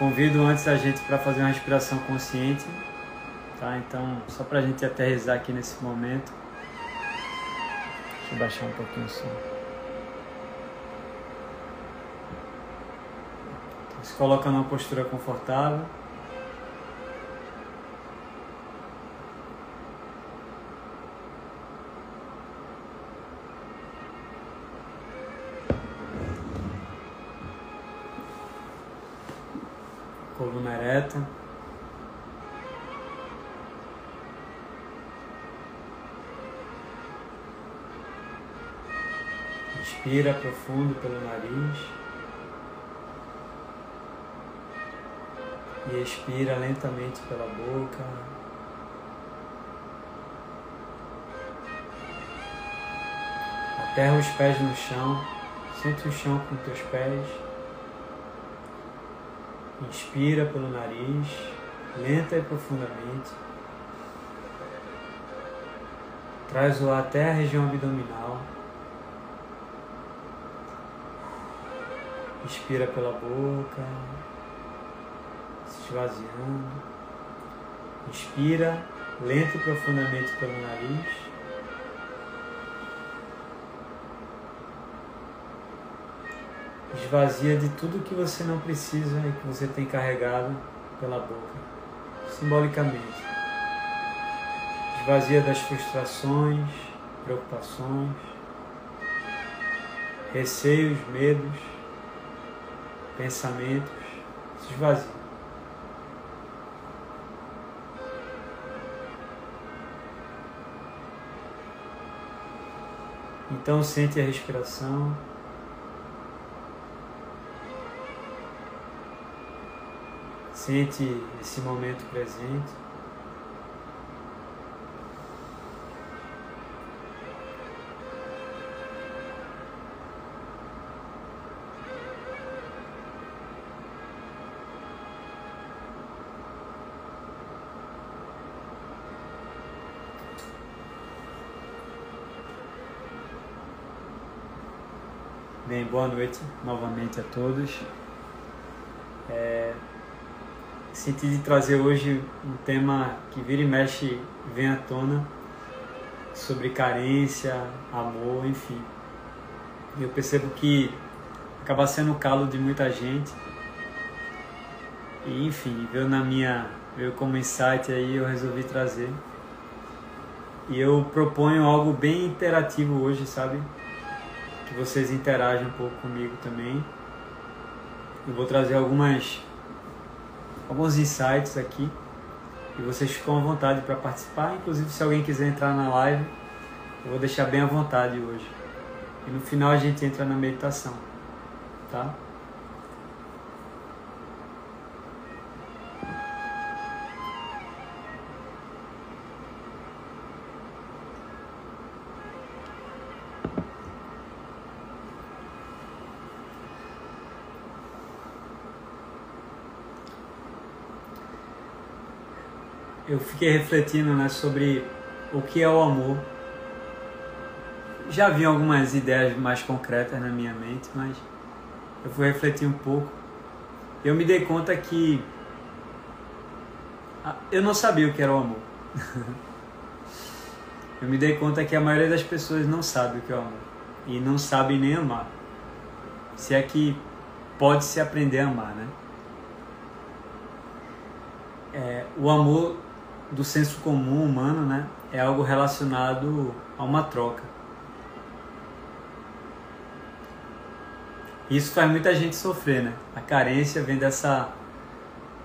convido antes a gente para fazer uma respiração consciente, tá? Então, só para a gente aterrizar aqui nesse momento. Deixa eu baixar um pouquinho o som. Se coloca numa postura confortável. Inspira profundo pelo nariz. E expira lentamente pela boca. Aterra os pés no chão. Sente o chão com teus pés. Inspira pelo nariz, lenta e profundamente. Traz o ar até a região abdominal. Inspira pela boca, se esvaziando. Inspira lenta e profundamente pelo nariz. esvazia de tudo que você não precisa e que você tem carregado pela boca, simbolicamente. Esvazia das frustrações, preocupações, receios, medos, pensamentos. Se esvazia. Então sente a respiração. Sente esse momento presente. Boa noite novamente a todos. É, senti de trazer hoje um tema que vira e mexe vem à tona sobre carência, amor, enfim. Eu percebo que acaba sendo o calo de muita gente. E enfim, veio na minha, veio como insight aí, eu resolvi trazer. E eu proponho algo bem interativo hoje, sabe? Que vocês interagem um pouco comigo também. Eu vou trazer algumas alguns insights aqui e vocês ficam à vontade para participar. Inclusive, se alguém quiser entrar na live, eu vou deixar bem à vontade hoje. E no final a gente entra na meditação, tá? Fiquei refletindo né, sobre o que é o amor. Já vi algumas ideias mais concretas na minha mente, mas eu fui refletir um pouco. Eu me dei conta que eu não sabia o que era o amor. eu me dei conta que a maioria das pessoas não sabe o que é o amor e não sabe nem amar. Se é que pode se aprender a amar, né? É, o amor do senso comum humano, né, é algo relacionado a uma troca. Isso faz muita gente sofrer, né? A carência vem dessa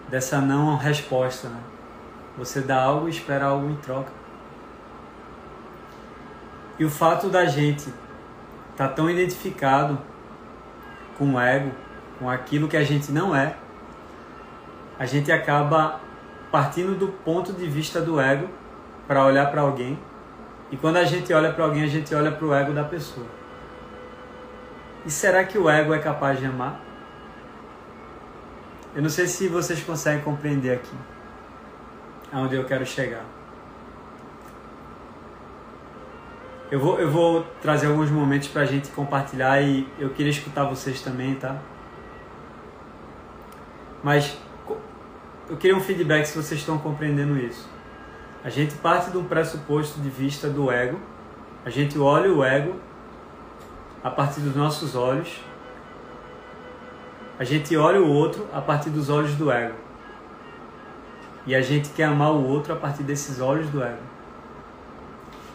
dessa não resposta, né? Você dá algo e espera algo em troca. E o fato da gente estar tá tão identificado com o ego, com aquilo que a gente não é, a gente acaba partindo do ponto de vista do ego para olhar para alguém. E quando a gente olha para alguém, a gente olha para o ego da pessoa. E será que o ego é capaz de amar? Eu não sei se vocês conseguem compreender aqui aonde eu quero chegar. Eu vou, eu vou trazer alguns momentos para a gente compartilhar e eu queria escutar vocês também, tá? Mas eu queria um feedback se vocês estão compreendendo isso. A gente parte de um pressuposto de vista do ego, a gente olha o ego a partir dos nossos olhos, a gente olha o outro a partir dos olhos do ego. E a gente quer amar o outro a partir desses olhos do ego.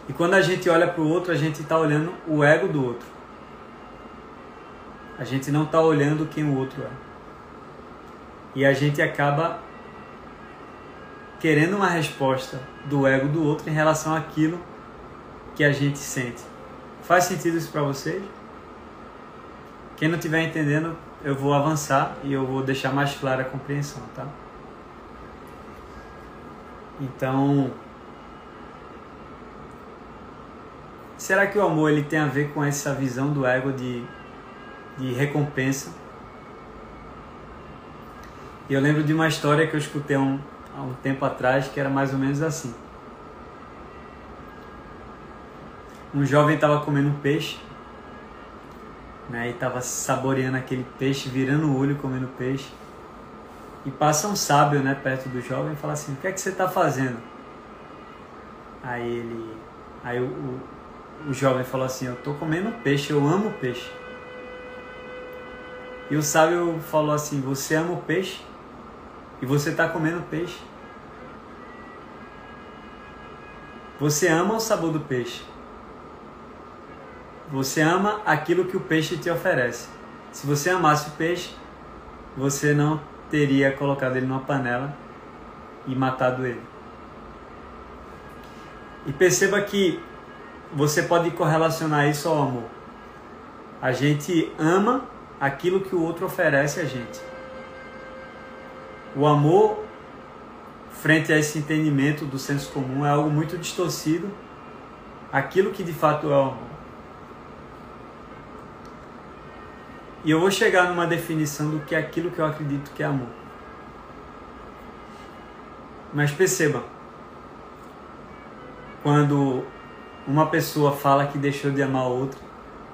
E quando a gente olha para o outro, a gente está olhando o ego do outro. A gente não está olhando quem o outro é. E a gente acaba querendo uma resposta do ego do outro em relação àquilo que a gente sente. Faz sentido isso para vocês? Quem não estiver entendendo, eu vou avançar e eu vou deixar mais clara a compreensão, tá? Então, será que o amor ele tem a ver com essa visão do ego de, de recompensa? Eu lembro de uma história que eu escutei um, há um tempo atrás que era mais ou menos assim. Um jovem estava comendo peixe né, e estava saboreando aquele peixe, virando o olho comendo peixe. E passa um sábio né, perto do jovem e fala assim: O que é que você está fazendo? Aí ele. Aí o, o, o jovem falou assim: Eu estou comendo peixe, eu amo peixe. E o sábio falou assim: Você ama o peixe? E você está comendo peixe. Você ama o sabor do peixe. Você ama aquilo que o peixe te oferece. Se você amasse o peixe, você não teria colocado ele numa panela e matado ele. E perceba que você pode correlacionar isso ao amor. A gente ama aquilo que o outro oferece a gente. O amor frente a esse entendimento do senso comum é algo muito distorcido aquilo que de fato é o amor. E eu vou chegar numa definição do que é aquilo que eu acredito que é amor. Mas perceba, quando uma pessoa fala que deixou de amar outra,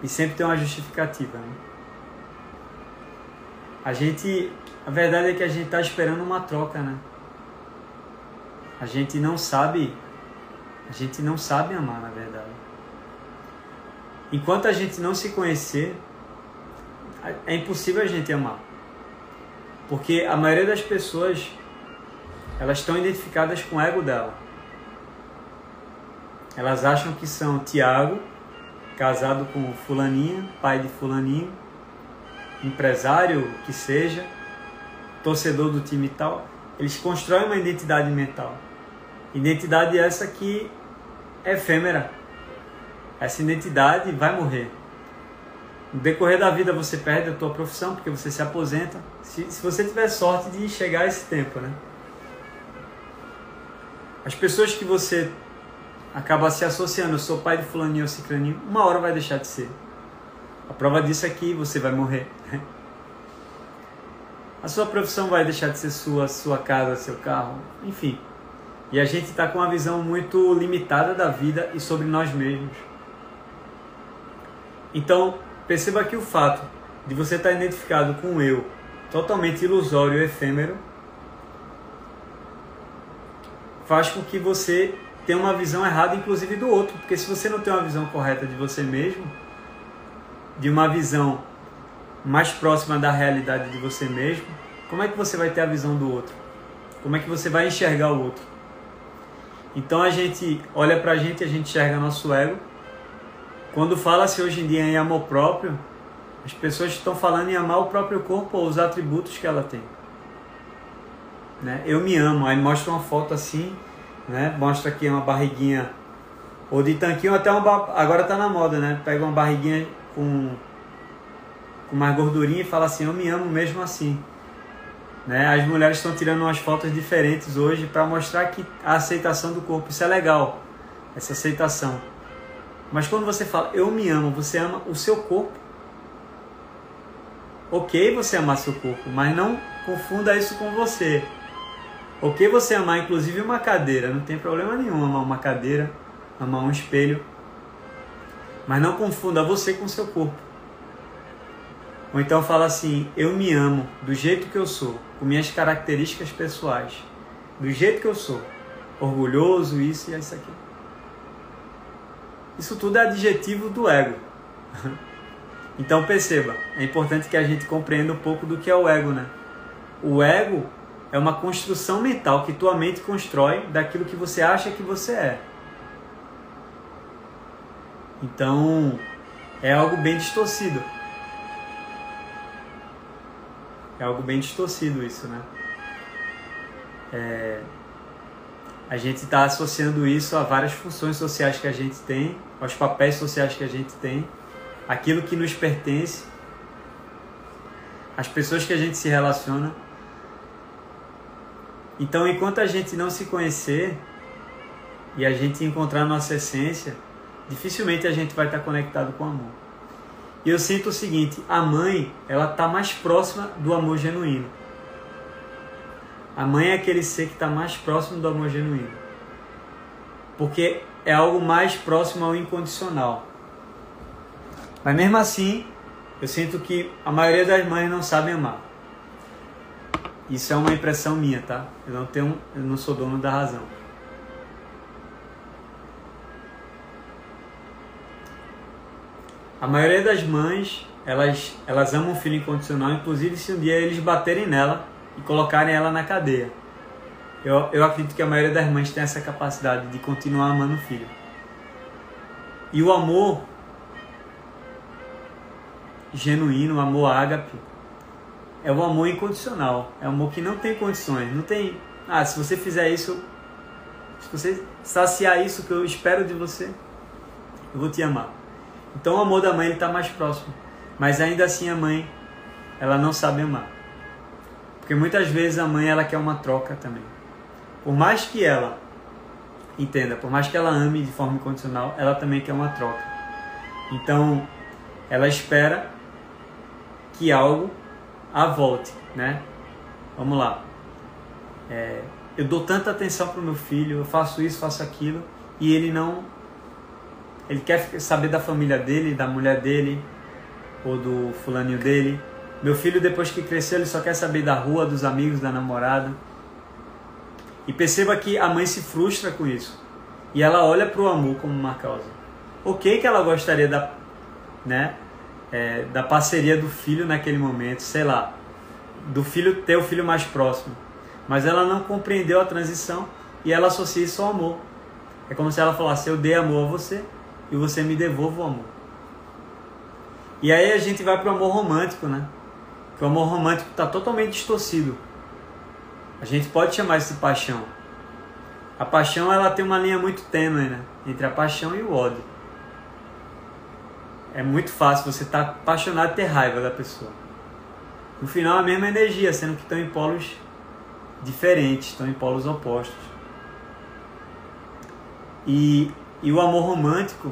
e sempre tem uma justificativa, né? A gente, a verdade é que a gente está esperando uma troca, né? A gente não sabe, a gente não sabe amar, na verdade. Enquanto a gente não se conhecer, é impossível a gente amar. Porque a maioria das pessoas, elas estão identificadas com o ego dela. Elas acham que são Tiago, casado com fulaninha, pai de fulaninho, empresário que seja, torcedor do time tal. Eles constroem uma identidade mental. Identidade essa que é efêmera. Essa identidade vai morrer. No decorrer da vida você perde a tua profissão porque você se aposenta. Se, se você tiver sorte de chegar a esse tempo, né? As pessoas que você acaba se associando, eu sou pai de fulaninho ou cicraninho, uma hora vai deixar de ser. A prova disso é que você vai morrer. A sua profissão vai deixar de ser sua, sua casa, seu carro, enfim. E a gente está com uma visão muito limitada da vida e sobre nós mesmos. Então, perceba que o fato de você estar tá identificado com o eu totalmente ilusório e efêmero faz com que você tenha uma visão errada, inclusive do outro. Porque se você não tem uma visão correta de você mesmo, de uma visão mais próxima da realidade de você mesmo, como é que você vai ter a visão do outro? Como é que você vai enxergar o outro? Então a gente olha pra gente, a gente enxerga nosso ego. Quando fala-se hoje em dia em amor próprio, as pessoas estão falando em amar o próprio corpo ou os atributos que ela tem. Né? Eu me amo, aí mostra uma foto assim, né? mostra aqui uma barriguinha, ou de tanquinho até uma. Agora tá na moda, né? Pega uma barriguinha com, com mais gordurinha e fala assim: Eu me amo mesmo assim. Né? As mulheres estão tirando umas fotos diferentes hoje para mostrar que a aceitação do corpo, isso é legal, essa aceitação. Mas quando você fala eu me amo, você ama o seu corpo. Ok você amar seu corpo, mas não confunda isso com você. Ok você amar inclusive uma cadeira, não tem problema nenhum amar uma cadeira, amar um espelho. Mas não confunda você com seu corpo. Ou então fala assim: eu me amo do jeito que eu sou, com minhas características pessoais, do jeito que eu sou, orgulhoso, isso e isso aqui. Isso tudo é adjetivo do ego. Então perceba, é importante que a gente compreenda um pouco do que é o ego, né? O ego é uma construção mental que tua mente constrói daquilo que você acha que você é. Então, é algo bem distorcido. É algo bem distorcido isso, né? É... A gente está associando isso a várias funções sociais que a gente tem, aos papéis sociais que a gente tem aquilo que nos pertence, as pessoas que a gente se relaciona. Então, enquanto a gente não se conhecer e a gente encontrar nossa essência, dificilmente a gente vai estar conectado com o amor. E eu sinto o seguinte: a mãe, ela está mais próxima do amor genuíno. A mãe é aquele ser que está mais próximo do amor genuíno. Porque é algo mais próximo ao incondicional. Mas mesmo assim, eu sinto que a maioria das mães não sabem amar. Isso é uma impressão minha, tá? Eu não tenho, eu não sou dono da razão. A maioria das mães, elas, elas amam o filho incondicional, inclusive se um dia eles baterem nela e colocarem ela na cadeia. Eu, eu acredito que a maioria das mães tem essa capacidade de continuar amando o filho. E o amor genuíno, o amor ágape, é o amor incondicional. É o amor que não tem condições. Não tem. Ah, se você fizer isso, se você saciar isso que eu espero de você, eu vou te amar. Então o amor da mãe está mais próximo. Mas ainda assim a mãe, ela não sabe amar. Porque muitas vezes a mãe ela quer uma troca também. Por mais que ela entenda, por mais que ela ame de forma incondicional, ela também quer uma troca. Então, ela espera que algo a volte, né? Vamos lá. É, eu dou tanta atenção para o meu filho, eu faço isso, faço aquilo, e ele não. Ele quer saber da família dele, da mulher dele, ou do fulaninho dele. Meu filho, depois que cresceu, ele só quer saber da rua, dos amigos, da namorada. E perceba que a mãe se frustra com isso. E ela olha para o amor como uma causa. Ok que ela gostaria da, né, é, da parceria do filho naquele momento, sei lá, do filho ter o filho mais próximo. Mas ela não compreendeu a transição e ela associa isso ao amor. É como se ela falasse: Eu dei amor a você e você me devolve o amor. E aí a gente vai para o amor romântico, né? Que o amor romântico está totalmente distorcido. A gente pode chamar isso de paixão. A paixão ela tem uma linha muito tênue né? entre a paixão e o ódio é muito fácil você estar tá apaixonado e ter raiva da pessoa. No final, a mesma energia, sendo que estão em polos diferentes, estão em polos opostos. E, e o amor romântico,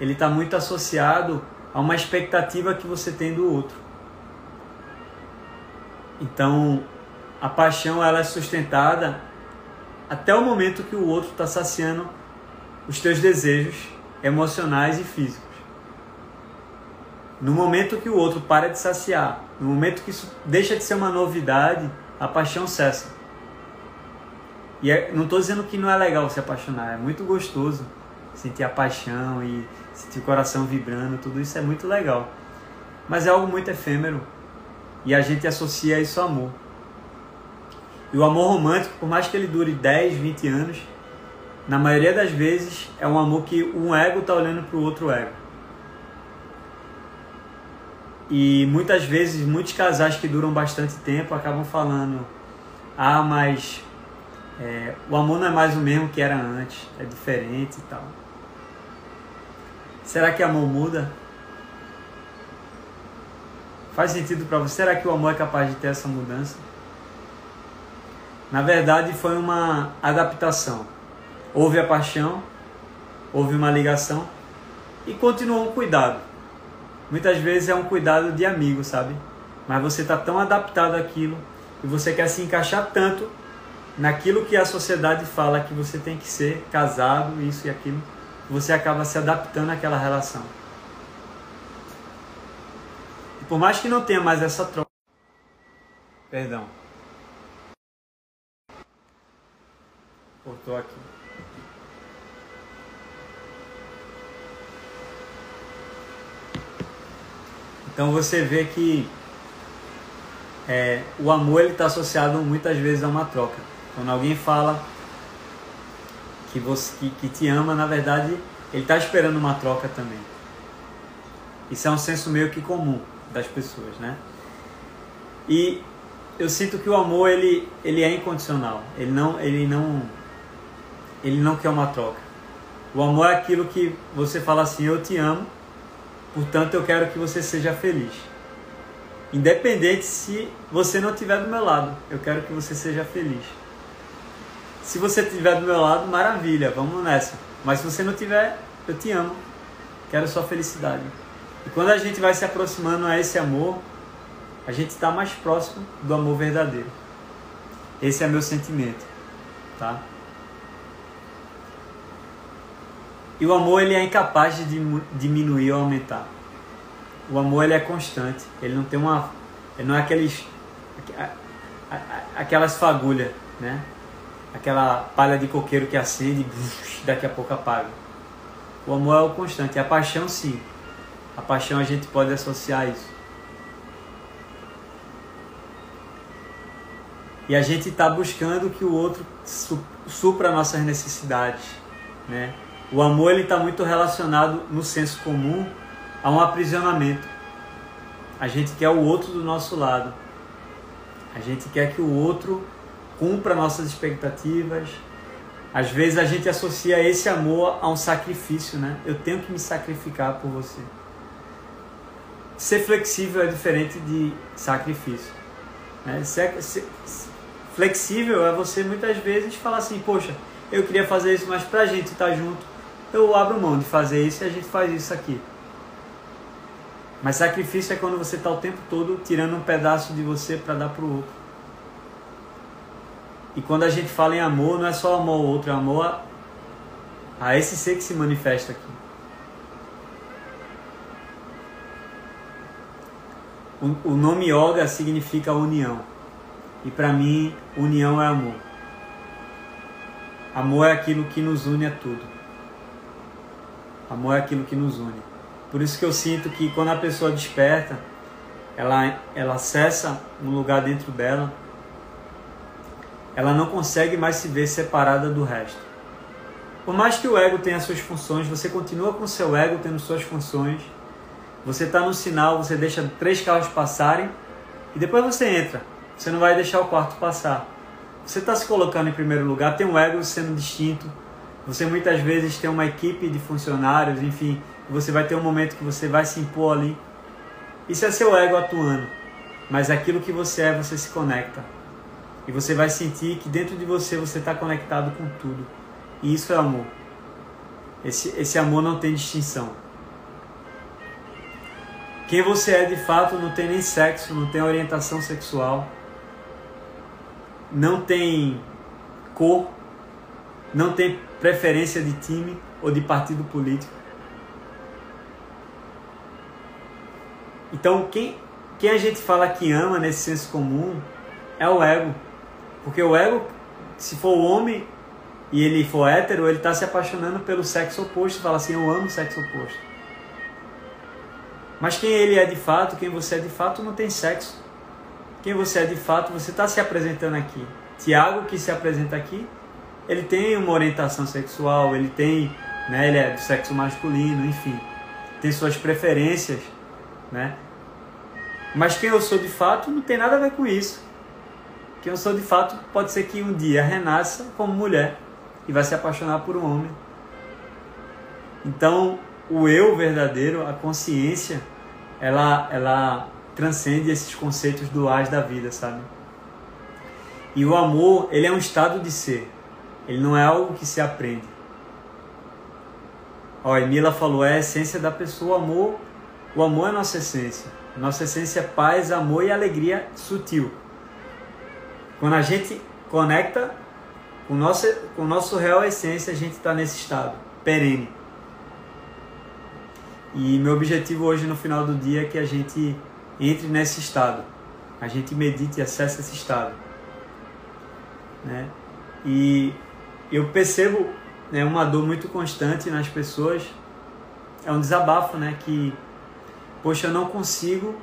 ele está muito associado a uma expectativa que você tem do outro. Então, a paixão ela é sustentada até o momento que o outro está saciando os teus desejos emocionais e físicos. No momento que o outro para de saciar, no momento que isso deixa de ser uma novidade, a paixão cessa. E é, não estou dizendo que não é legal se apaixonar, é muito gostoso sentir a paixão e sentir o coração vibrando, tudo isso é muito legal. Mas é algo muito efêmero e a gente associa isso ao amor. E o amor romântico, por mais que ele dure 10, 20 anos, na maioria das vezes é um amor que um ego está olhando para o outro ego. E muitas vezes, muitos casais que duram bastante tempo acabam falando: ah, mas é, o amor não é mais o mesmo que era antes, é diferente e tal. Será que amor muda? Faz sentido para você? Será que o amor é capaz de ter essa mudança? Na verdade, foi uma adaptação. Houve a paixão, houve uma ligação e continuou um cuidado muitas vezes é um cuidado de amigo, sabe? Mas você está tão adaptado àquilo e você quer se encaixar tanto naquilo que a sociedade fala que você tem que ser casado, isso e aquilo, você acaba se adaptando àquela relação. Por mais que não tenha mais essa troca. Perdão. Cortou aqui. Então você vê que é, o amor está associado muitas vezes a uma troca. Quando alguém fala que você que, que te ama, na verdade ele está esperando uma troca também. Isso é um senso meio que comum das pessoas, né? E eu sinto que o amor ele, ele é incondicional. Ele não ele não ele não quer uma troca. O amor é aquilo que você fala assim, eu te amo, portanto eu quero que você seja feliz. Independente se você não estiver do meu lado, eu quero que você seja feliz. Se você estiver do meu lado, maravilha, vamos nessa. Mas se você não tiver, eu te amo, quero sua felicidade. E quando a gente vai se aproximando a esse amor, a gente está mais próximo do amor verdadeiro. Esse é meu sentimento, tá? E o amor ele é incapaz de diminuir ou aumentar. O amor ele é constante. Ele não tem uma, ele não é aqueles, aquelas fagulhas, né? Aquela palha de coqueiro que acende e daqui a pouco apaga. O amor é o constante. A paixão sim. A paixão a gente pode associar a isso. E a gente está buscando que o outro supra nossas necessidades, né? O amor ele está muito relacionado no senso comum a um aprisionamento. A gente quer o outro do nosso lado. A gente quer que o outro cumpra nossas expectativas. Às vezes a gente associa esse amor a um sacrifício, né? Eu tenho que me sacrificar por você. Ser flexível é diferente de sacrifício. Né? Ser, ser, flexível é você muitas vezes falar assim, poxa, eu queria fazer isso, mas pra gente estar tá junto, eu abro mão de fazer isso e a gente faz isso aqui. Mas sacrifício é quando você está o tempo todo tirando um pedaço de você para dar para o outro. E quando a gente fala em amor, não é só amor ao outro, é amor a, a esse ser que se manifesta aqui. O, o nome yoga significa união. E para mim, união é amor. Amor é aquilo que nos une a tudo. Amor é aquilo que nos une. Por isso que eu sinto que quando a pessoa desperta, ela, ela acessa um lugar dentro dela, ela não consegue mais se ver separada do resto. Por mais que o ego tenha suas funções, você continua com seu ego tendo suas funções. Você está no sinal, você deixa três carros passarem e depois você entra. Você não vai deixar o quarto passar. Você está se colocando em primeiro lugar, tem um ego sendo distinto. Você muitas vezes tem uma equipe de funcionários, enfim, você vai ter um momento que você vai se impor ali. Isso é seu ego atuando. Mas aquilo que você é, você se conecta. E você vai sentir que dentro de você você está conectado com tudo. E isso é amor. Esse, esse amor não tem distinção. Quem você é de fato não tem nem sexo, não tem orientação sexual, não tem cor, não tem preferência de time ou de partido político. Então, quem, quem a gente fala que ama nesse senso comum é o ego. Porque o ego, se for homem e ele for hétero, ele está se apaixonando pelo sexo oposto fala assim: Eu amo o sexo oposto. Mas quem ele é de fato, quem você é de fato, não tem sexo. Quem você é de fato, você está se apresentando aqui. Tiago, que se apresenta aqui, ele tem uma orientação sexual, ele tem, né, ele é do sexo masculino, enfim, tem suas preferências né? Mas quem eu sou de fato não tem nada a ver com isso. Quem eu sou de fato pode ser que um dia renasça como mulher e vai se apaixonar por um homem. Então, o eu verdadeiro, a consciência, ela, ela transcende esses conceitos duais da vida, sabe? E o amor, ele é um estado de ser. Ele não é algo que se aprende. Ó, Emila falou, é a essência da pessoa. O amor o amor é nossa essência. Nossa essência é paz, amor e alegria sutil. Quando a gente conecta com, nossa, com nosso real essência, a gente está nesse estado perene. E meu objetivo hoje no final do dia é que a gente entre nesse estado. A gente medita e acessa esse estado. Né? E eu percebo né, uma dor muito constante nas pessoas. É um desabafo, né? Que, poxa, eu não consigo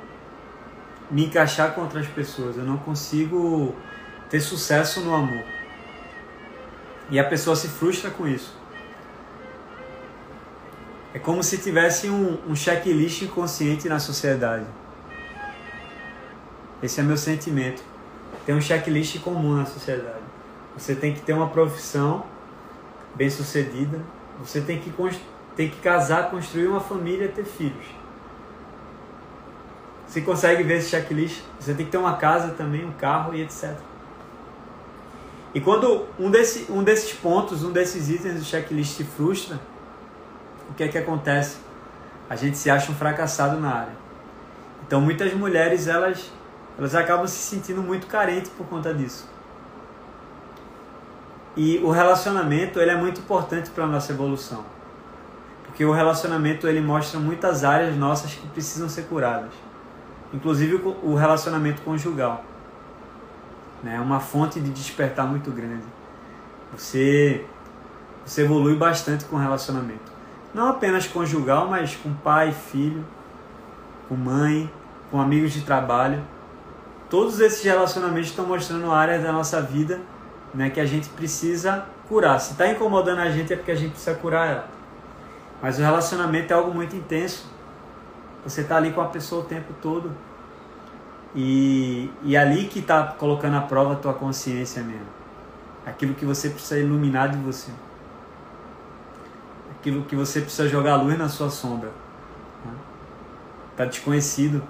me encaixar com outras pessoas. Eu não consigo ter sucesso no amor. E a pessoa se frustra com isso. É como se tivesse um, um checklist inconsciente na sociedade. Esse é meu sentimento. Tem um checklist comum na sociedade. Você tem que ter uma profissão bem sucedida. Você tem que, tem que casar, construir uma família, ter filhos. Você consegue ver esse checklist? Você tem que ter uma casa também, um carro e etc. E quando um, desse, um desses pontos, um desses itens do checklist se frustra, o que é que acontece? A gente se acha um fracassado na área. Então muitas mulheres elas elas acabam se sentindo muito carentes por conta disso. E o relacionamento ele é muito importante para a nossa evolução. Porque o relacionamento ele mostra muitas áreas nossas que precisam ser curadas. Inclusive o relacionamento conjugal né? É uma fonte de despertar muito grande. Você, você evolui bastante com o relacionamento. Não apenas conjugal, mas com pai, filho, com mãe, com amigos de trabalho. Todos esses relacionamentos estão mostrando áreas da nossa vida né, que a gente precisa curar. Se está incomodando a gente é porque a gente precisa curar ela. Mas o relacionamento é algo muito intenso. Você está ali com a pessoa o tempo todo. E, e ali que está colocando à prova a tua consciência mesmo. Aquilo que você precisa iluminar de você. Aquilo que você precisa jogar luz na sua sombra. Está né? desconhecido.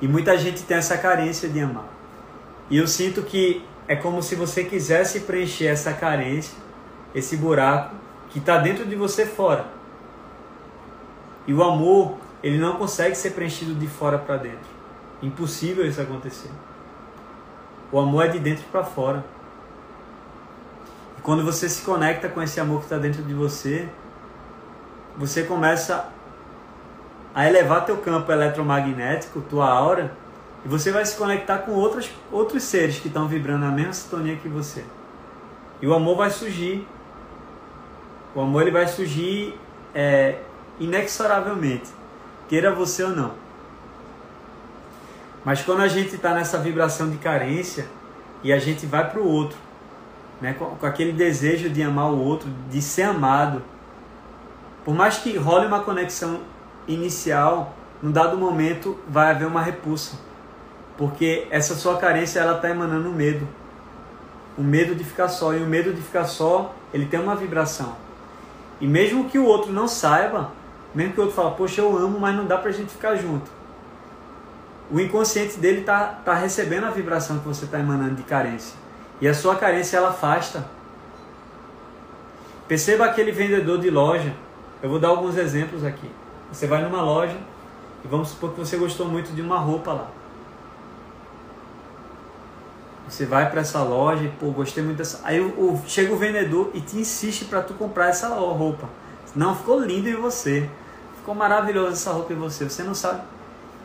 E muita gente tem essa carência de amar. E eu sinto que é como se você quisesse preencher essa carência, esse buraco que está dentro de você fora. E o amor, ele não consegue ser preenchido de fora para dentro. Impossível isso acontecer. O amor é de dentro para fora. E quando você se conecta com esse amor que está dentro de você, você começa a elevar teu campo eletromagnético, tua aura, e você vai se conectar com outros, outros seres que estão vibrando na mesma sintonia que você. E o amor vai surgir. O amor ele vai surgir é, inexoravelmente, queira você ou não. Mas quando a gente está nessa vibração de carência e a gente vai para o outro, né, com, com, aquele desejo de amar o outro, de ser amado, por mais que role uma conexão inicial, num dado momento vai haver uma repulsa, porque essa sua carência ela está emanando medo, o medo de ficar só. E o medo de ficar só ele tem uma vibração. E mesmo que o outro não saiba, mesmo que o outro fale, poxa eu amo, mas não dá para a gente ficar junto o inconsciente dele está tá recebendo a vibração que você está emanando de carência. E a sua carência ela afasta. Perceba aquele vendedor de loja. Eu vou dar alguns exemplos aqui. Você vai numa loja e vamos supor que você gostou muito de uma roupa lá. Você vai para essa loja e, pô, gostei muito dessa. Aí o, chega o vendedor e te insiste para tu comprar essa roupa. Não, ficou lindo em você. Ficou maravilhosa essa roupa em você. Você não sabe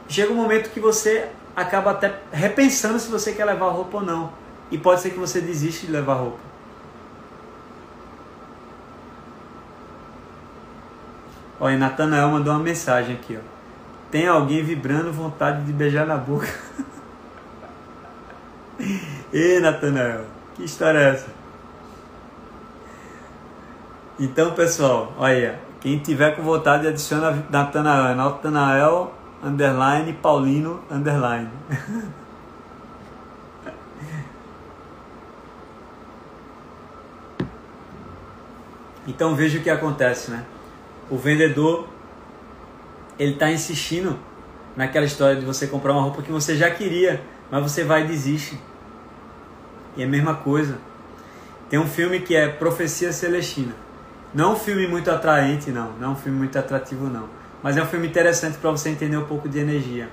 chega um momento que você acaba até repensando se você quer levar roupa ou não. E pode ser que você desiste de levar roupa. Olha, Natanael mandou uma mensagem aqui, ó. Tem alguém vibrando vontade de beijar na boca. Ei, Natanael, que história é essa? Então, pessoal, olha, quem tiver com vontade adiciona Natanael. Natanael underline Paulino underline. Então veja o que acontece, né? O vendedor ele está insistindo naquela história de você comprar uma roupa que você já queria, mas você vai e desiste. E é a mesma coisa. Tem um filme que é Profecia Celestina. Não é um filme muito atraente, não. Não é um filme muito atrativo, não. Mas é um filme interessante para você entender um pouco de energia.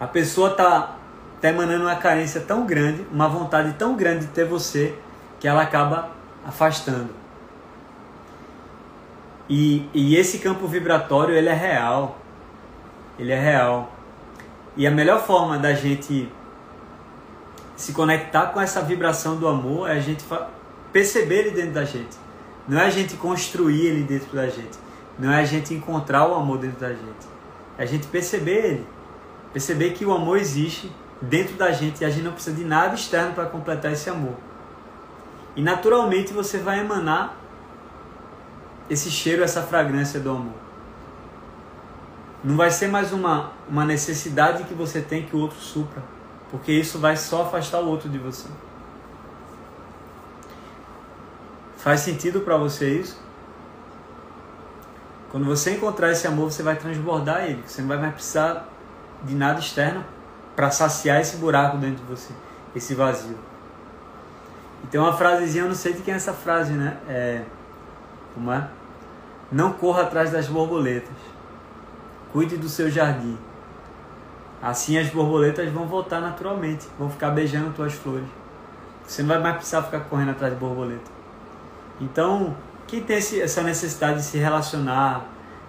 A pessoa tá, emanando uma carência tão grande, uma vontade tão grande de ter você, que ela acaba afastando. E, e esse campo vibratório ele é real. ele é real. E a melhor forma da gente se conectar com essa vibração do amor é a gente perceber ele dentro da gente. Não é a gente construir ele dentro da gente. Não é a gente encontrar o amor dentro da gente. É a gente perceber ele. Perceber que o amor existe dentro da gente e a gente não precisa de nada externo para completar esse amor. E naturalmente você vai emanar esse cheiro, essa fragrância do amor. Não vai ser mais uma, uma necessidade que você tem que o outro supra, porque isso vai só afastar o outro de você. Faz sentido para você isso? Quando você encontrar esse amor, você vai transbordar ele. Você não vai mais precisar de nada externo para saciar esse buraco dentro de você, esse vazio. E tem uma frasezinha, eu não sei de quem é essa frase, né? É, como é? Não corra atrás das borboletas. Cuide do seu jardim. Assim as borboletas vão voltar naturalmente, vão ficar beijando tuas flores. Você não vai mais precisar ficar correndo atrás de borboleta. Então, quem tem essa necessidade de se relacionar,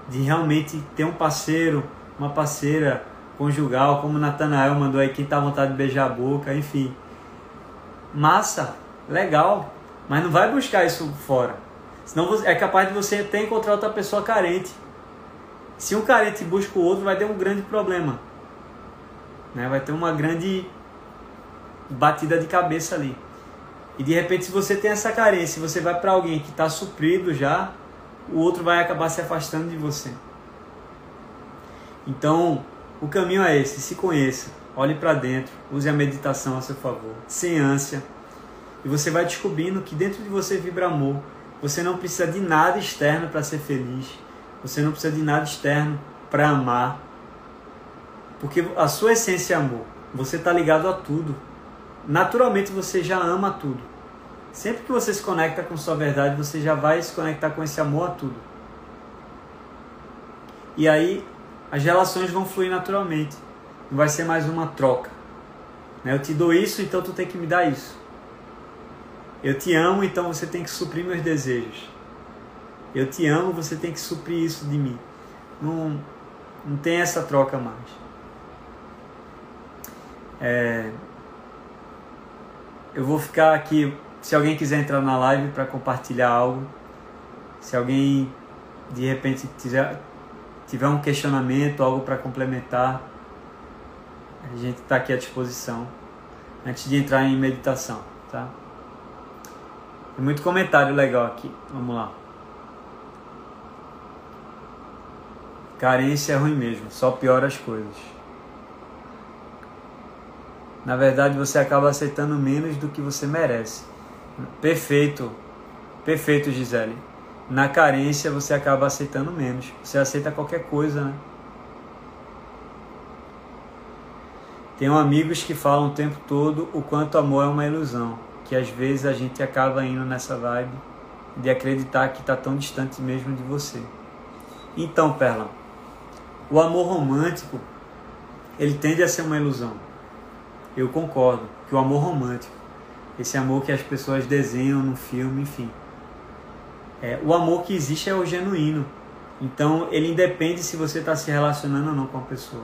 de realmente ter um parceiro, uma parceira conjugal, como Natanael mandou aí, quem tá à vontade de beijar a boca, enfim. Massa, legal, mas não vai buscar isso fora. Senão é capaz de você até encontrar outra pessoa carente. Se um carente busca o outro, vai ter um grande problema. Né? Vai ter uma grande batida de cabeça ali. E de repente, se você tem essa carência, você vai para alguém que está suprido já, o outro vai acabar se afastando de você. Então, o caminho é esse: se conheça, olhe para dentro, use a meditação a seu favor, sem ânsia. E você vai descobrindo que dentro de você vibra amor. Você não precisa de nada externo para ser feliz. Você não precisa de nada externo para amar. Porque a sua essência é amor. Você está ligado a tudo. Naturalmente você já ama tudo. Sempre que você se conecta com sua verdade, você já vai se conectar com esse amor a tudo. E aí as relações vão fluir naturalmente. Não vai ser mais uma troca. Né? Eu te dou isso, então tu tem que me dar isso. Eu te amo, então você tem que suprir meus desejos. Eu te amo, você tem que suprir isso de mim. Não, não tem essa troca mais. É, eu vou ficar aqui se alguém quiser entrar na live para compartilhar algo, se alguém de repente tiver, tiver um questionamento, algo para complementar, a gente está aqui à disposição antes de entrar em meditação, tá? Tem muito comentário legal aqui. Vamos lá. Carência é ruim mesmo, só piora as coisas. Na verdade, você acaba aceitando menos do que você merece. Perfeito. Perfeito, Gisele. Na carência você acaba aceitando menos. Você aceita qualquer coisa, né? Tenho amigos que falam o tempo todo o quanto amor é uma ilusão, que às vezes a gente acaba indo nessa vibe de acreditar que está tão distante mesmo de você. Então, Perla, o amor romântico, ele tende a ser uma ilusão. Eu concordo que o amor romântico esse amor que as pessoas desenham no filme, enfim. É, o amor que existe é o genuíno. Então ele independe se você está se relacionando ou não com a pessoa.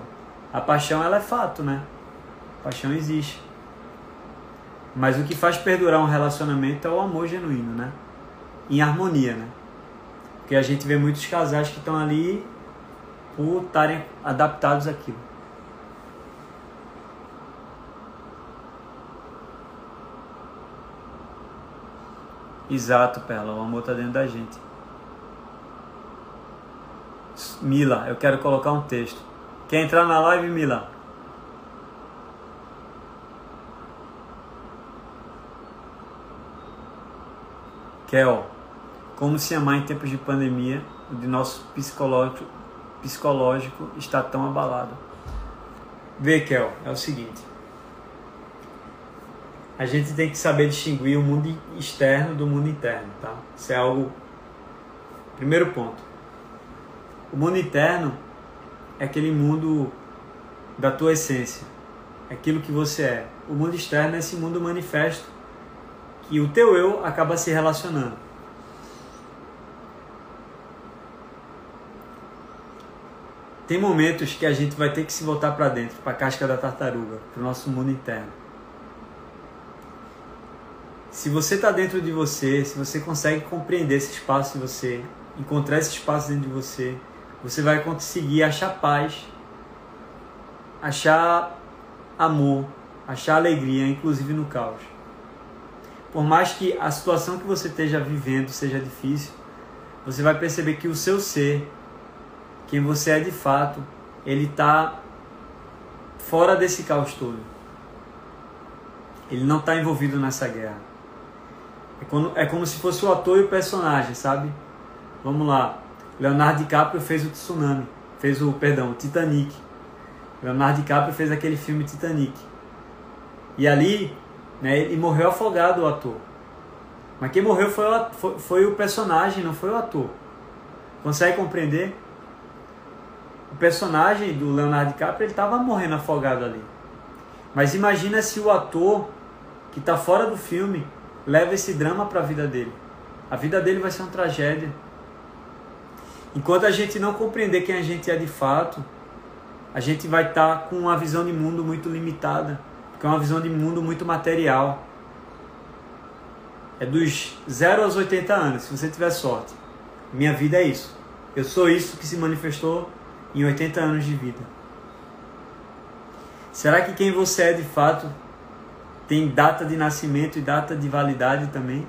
A paixão ela é fato, né? A paixão existe. Mas o que faz perdurar um relacionamento é o amor genuíno, né? Em harmonia, né? Porque a gente vê muitos casais que estão ali por estarem adaptados àquilo. Exato, Perla. O amor está dentro da gente. Mila, eu quero colocar um texto. Quer entrar na live, Mila? Kel, como se amar em tempos de pandemia, de nosso psicológico, psicológico está tão abalado. Vê, Kel, é o seguinte a gente tem que saber distinguir o mundo externo do mundo interno, tá? Isso é algo. Primeiro ponto. O mundo interno é aquele mundo da tua essência, é aquilo que você é. O mundo externo é esse mundo manifesto que o teu eu acaba se relacionando. tem momentos que a gente vai ter que se voltar para dentro, para a casca da tartaruga, para o nosso mundo interno. Se você está dentro de você, se você consegue compreender esse espaço em você, encontrar esse espaço dentro de você, você vai conseguir achar paz, achar amor, achar alegria, inclusive no caos. Por mais que a situação que você esteja vivendo seja difícil, você vai perceber que o seu ser, quem você é de fato, ele está fora desse caos todo. Ele não está envolvido nessa guerra. É, quando, é como se fosse o ator e o personagem, sabe? Vamos lá. Leonardo DiCaprio fez o Tsunami, fez o, perdão, o Titanic. Leonardo DiCaprio fez aquele filme Titanic. E ali, né, ele morreu afogado o ator. Mas quem morreu foi o, foi, foi o personagem, não foi o ator. Consegue compreender? O personagem do Leonardo DiCaprio ele estava morrendo afogado ali. Mas imagina se o ator que está fora do filme leva esse drama para a vida dele. A vida dele vai ser uma tragédia. Enquanto a gente não compreender quem a gente é de fato, a gente vai estar tá com uma visão de mundo muito limitada, porque é uma visão de mundo muito material. É dos 0 aos 80 anos, se você tiver sorte. Minha vida é isso. Eu sou isso que se manifestou em 80 anos de vida. Será que quem você é de fato tem data de nascimento e data de validade também?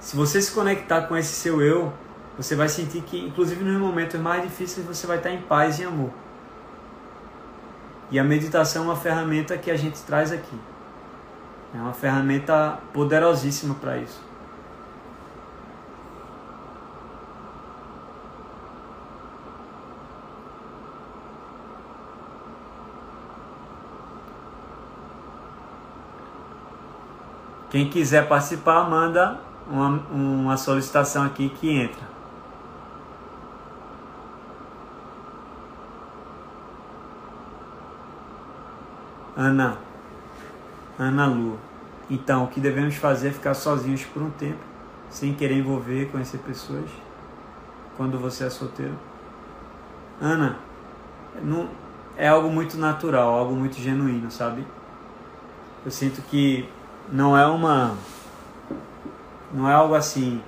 Se você se conectar com esse seu eu, você vai sentir que, inclusive nos momentos mais difíceis, você vai estar em paz e amor. E a meditação é uma ferramenta que a gente traz aqui. É uma ferramenta poderosíssima para isso. Quem quiser participar, manda uma, uma solicitação aqui que entra. Ana, Ana Lu. Então, o que devemos fazer é ficar sozinhos por um tempo, sem querer envolver, conhecer pessoas, quando você é solteiro. Ana, não, é algo muito natural, algo muito genuíno, sabe? Eu sinto que não é uma. Não é algo assim.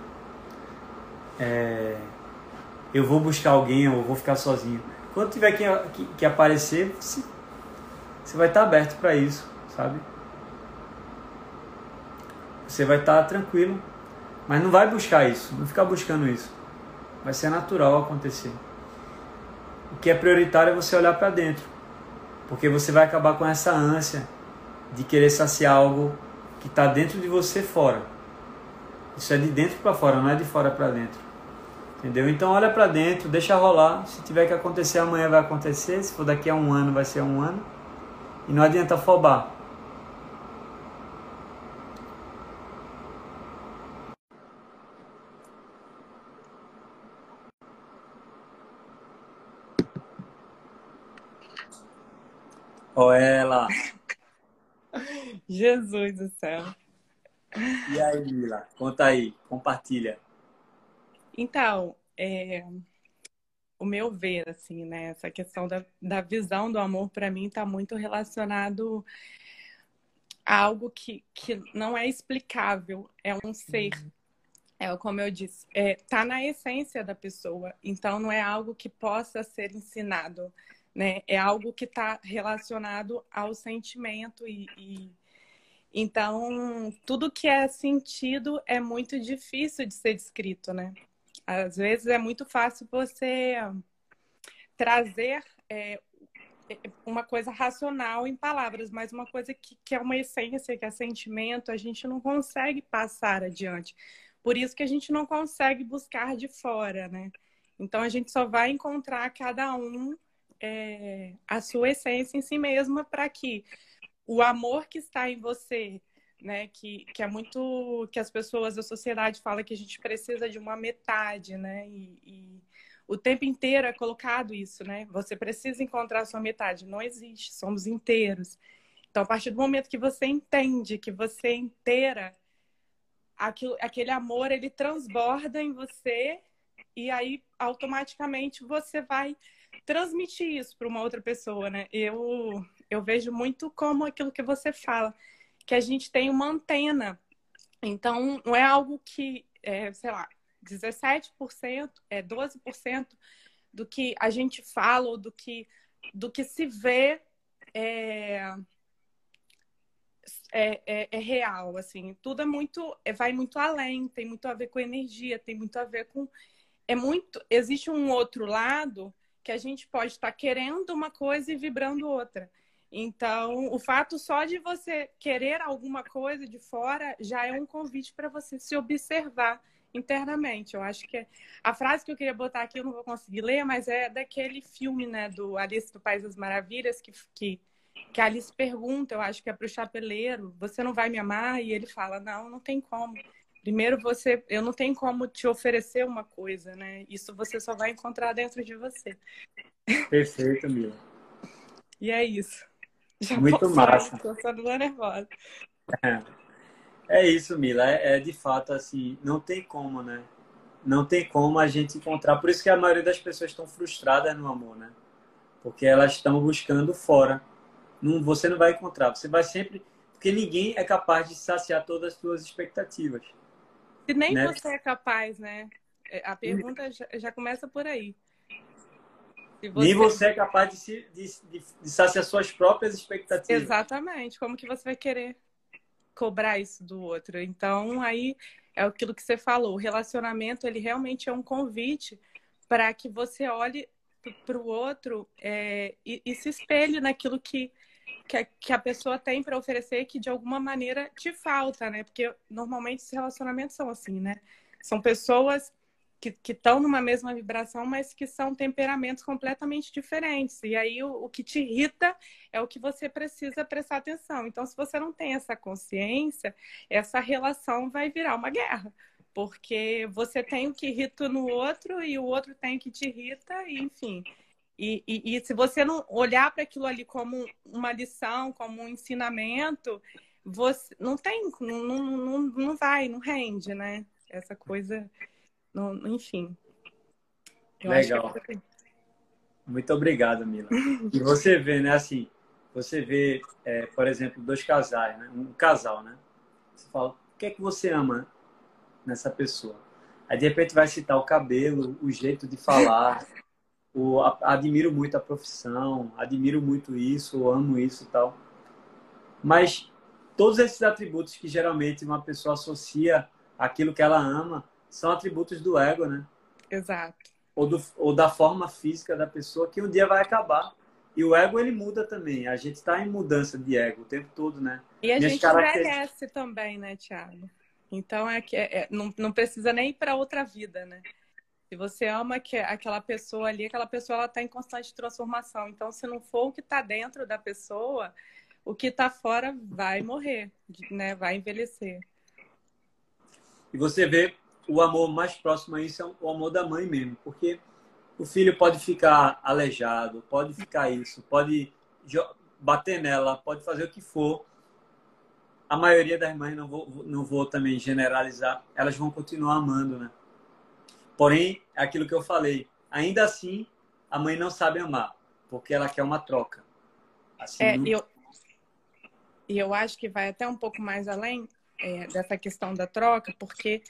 É, eu vou buscar alguém ou vou ficar sozinho. Quando tiver que, que, que aparecer, você você vai estar aberto para isso, sabe? Você vai estar tranquilo, mas não vai buscar isso, não ficar buscando isso. Vai ser natural acontecer. O que é prioritário é você olhar para dentro, porque você vai acabar com essa ânsia de querer saciar algo que está dentro de você fora. Isso é de dentro para fora, não é de fora para dentro. Entendeu? Então olha para dentro, deixa rolar. Se tiver que acontecer amanhã vai acontecer, se for daqui a um ano vai ser um ano. E não adianta afobar. Ó ela. Jesus do céu. E aí, Lila? Conta aí, compartilha. Então, é, o meu ver, assim, né? Essa questão da, da visão do amor, para mim, está muito relacionado a algo que, que não é explicável, é um ser. Uhum. É como eu disse, é, tá na essência da pessoa. Então, não é algo que possa ser ensinado, né? É algo que está relacionado ao sentimento e, e então, tudo que é sentido é muito difícil de ser descrito, né? Às vezes é muito fácil você trazer é, uma coisa racional em palavras, mas uma coisa que, que é uma essência, que é sentimento, a gente não consegue passar adiante. Por isso que a gente não consegue buscar de fora, né? Então a gente só vai encontrar cada um é, a sua essência em si mesma para que o amor que está em você né? Que, que é muito que as pessoas da sociedade falam que a gente precisa de uma metade, né? E, e, o tempo inteiro é colocado isso, né? Você precisa encontrar a sua metade. Não existe, somos inteiros. Então, a partir do momento que você entende que você é inteira, aquilo, aquele amor ele transborda em você e aí automaticamente você vai transmitir isso para uma outra pessoa, né? Eu, eu vejo muito como aquilo que você fala, que a gente tem uma antena. Então, não é algo que, é, sei lá, 17%, é 12% do que a gente fala ou do que, do que se vê é, é, é, é, real, assim. Tudo é muito, é, vai muito além, tem muito a ver com energia, tem muito a ver com... É muito... Existe um outro lado que a gente pode estar querendo uma coisa e vibrando outra. Então, o fato só de você querer alguma coisa de fora já é um convite para você se observar internamente. Eu acho que é... a frase que eu queria botar aqui eu não vou conseguir ler, mas é daquele filme, né, do Alice do País das Maravilhas que, que que a Alice pergunta, eu acho que é para o chapeleiro, você não vai me amar? E ele fala, não, não tem como. Primeiro você, eu não tenho como te oferecer uma coisa, né? Isso você só vai encontrar dentro de você. Perfeito, Mila. E é isso. Já Muito massa. Só nervosa. É. é isso, Mila. É, é de fato assim, não tem como, né? Não tem como a gente encontrar. Por isso que a maioria das pessoas estão frustradas no amor, né? Porque elas estão buscando fora não, você não vai encontrar. Você vai sempre. Porque ninguém é capaz de saciar todas as suas expectativas. Se nem né? você é capaz, né? É, a pergunta já, já começa por aí. Você... Nem você é capaz de, se, de, de, de saciar suas próprias expectativas. Exatamente. Como que você vai querer cobrar isso do outro? Então, aí é aquilo que você falou. O relacionamento, ele realmente é um convite para que você olhe para o outro é, e, e, se espelhe naquilo que que a, que a pessoa tem para oferecer que de alguma maneira te falta, né? Porque normalmente os relacionamentos são assim, né? São pessoas que estão numa mesma vibração, mas que são temperamentos completamente diferentes. E aí o, o, que te irrita é o que você precisa prestar atenção. Então, se você não tem essa consciência, essa relação vai virar uma guerra. Porque você tem o que irrita no outro e o outro tem o que te irrita, e, enfim. E, e, e se você não olhar para aquilo ali como uma lição, como um ensinamento, você não tem, não, não, não vai, não rende, né? Essa coisa, não, enfim. Legal. É Muito obrigado, Mila. E você vê, né, assim, você vê, é, por exemplo, dois casais, né? Um casal, né? Você fala, o que é que você ama nessa pessoa? Aí de repente vai citar o cabelo, o jeito de falar, o, admiro muito a profissão, admiro muito isso, amo isso e tal. Mas todos esses atributos que geralmente uma pessoa associa àquilo que ela ama são atributos do ego, né? Exato. Ou, do, ou da forma física da pessoa que um dia vai acabar. E o ego ele muda também. A gente está em mudança de ego o tempo todo, né? E a Minhas gente envelhece também, né, Tiago? Então é que é, é, não, não precisa nem ir para outra vida, né? Se você ama que aquela pessoa ali, aquela pessoa ela está em constante transformação. Então, se não for o que está dentro da pessoa, o que está fora vai morrer, né? Vai envelhecer. E você vê o amor mais próximo a isso é o amor da mãe mesmo, porque o filho pode ficar aleijado, pode ficar isso, pode bater nela, pode fazer o que for. A maioria das mães, não vou, não vou também generalizar, elas vão continuar amando, né? Porém, é aquilo que eu falei, ainda assim, a mãe não sabe amar, porque ela quer uma troca. Assim, é, não... eu, e eu acho que vai até um pouco mais além é, dessa questão da troca, porque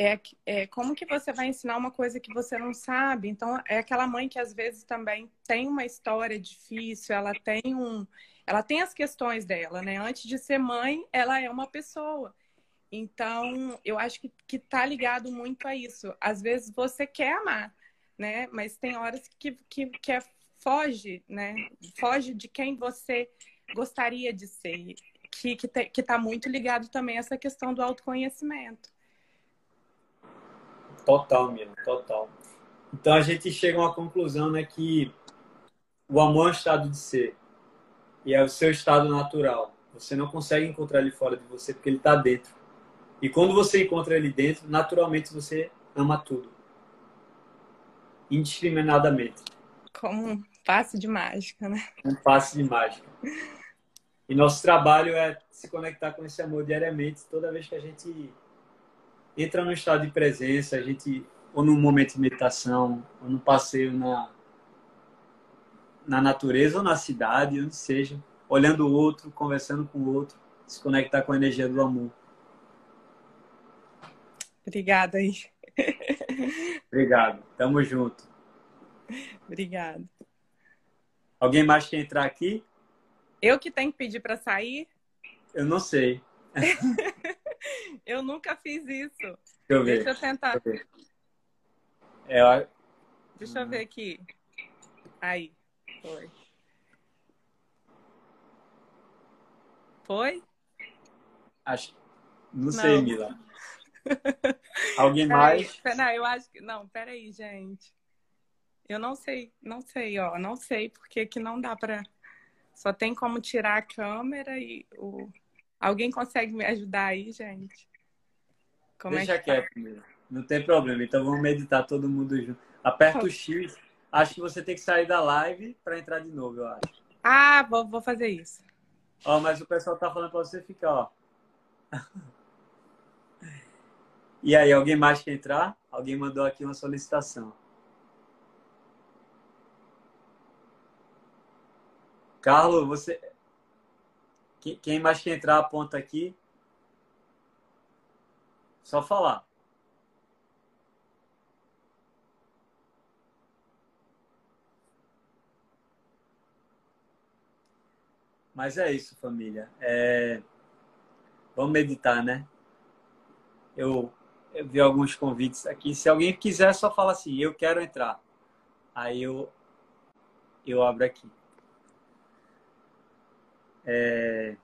é, é como que você vai ensinar uma coisa que você não sabe. Então, é aquela mãe que às vezes também tem uma história difícil, ela tem um, ela tem as questões dela, né? Antes de ser mãe, ela é uma pessoa. Então, eu acho que, que tá ligado muito a isso. Às vezes você quer amar, né? Mas tem horas que, que, que é, foge, né? Foge de quem você gostaria de ser. Que, que, te, que tá muito ligado também a essa questão do autoconhecimento. Total, Mila, total. Então a gente chega a uma conclusão, né, que o amor é um estado de ser e é o seu estado natural. Você não consegue encontrar ele fora de você porque ele está dentro. E quando você encontra ele dentro, naturalmente você ama tudo. Indiscriminadamente. Como um passe de mágica, né? Um passe de mágica. E nosso trabalho é se conectar com esse amor diariamente, toda vez que a gente entra no estado de presença, a gente ou num momento de meditação, ou num passeio na, na natureza ou na cidade, onde seja, olhando o outro, conversando com o outro, se conectar com a energia do amor. Obrigada aí. Obrigado. Tamo junto. Obrigada. Alguém mais quer entrar aqui? Eu que tenho que pedir para sair? Eu não sei. eu nunca fiz isso. Deixa eu ver. Deixa eu tentar. Deixa eu ver, é, Deixa eu ver aqui. Aí. Foi. Foi? Acho. Não, não. sei, Mila. Alguém mais? Não, eu acho que. Não, peraí, gente. Eu não sei, não sei, ó. Não sei, porque que não dá pra. Só tem como tirar a câmera e o. Alguém consegue me ajudar aí, gente? Como Deixa é que quieto, tá? Não tem problema. Então vamos meditar todo mundo junto. Aperta o X. Acho que você tem que sair da live para entrar de novo, eu acho. Ah, vou, vou fazer isso. Ó, mas o pessoal tá falando para você ficar, ó. E aí, alguém mais quer entrar? Alguém mandou aqui uma solicitação. Carlos, você. Quem mais quer entrar, aponta aqui. Só falar. Mas é isso, família. É... Vamos meditar, né? Eu, eu vi alguns convites aqui. Se alguém quiser, só fala assim: eu quero entrar. Aí eu, eu abro aqui. É...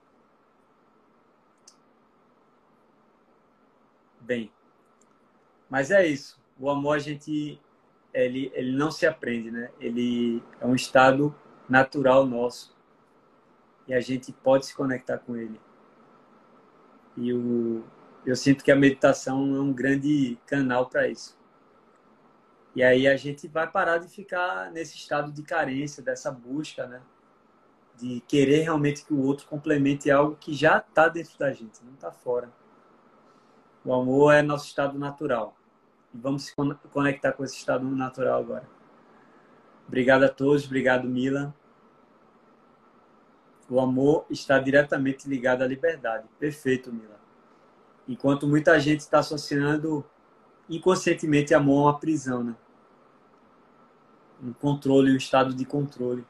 Bem, mas é isso. O amor a gente ele, ele não se aprende, né? Ele é um estado natural nosso e a gente pode se conectar com ele. E o, eu sinto que a meditação é um grande canal para isso. E aí a gente vai parar de ficar nesse estado de carência, dessa busca, né? De querer realmente que o outro complemente algo que já está dentro da gente, não está fora. O amor é nosso estado natural. E vamos se conectar com esse estado natural agora. Obrigado a todos, obrigado Mila. O amor está diretamente ligado à liberdade. Perfeito, Mila. Enquanto muita gente está associando inconscientemente amor a uma prisão, né? Um controle, um estado de controle.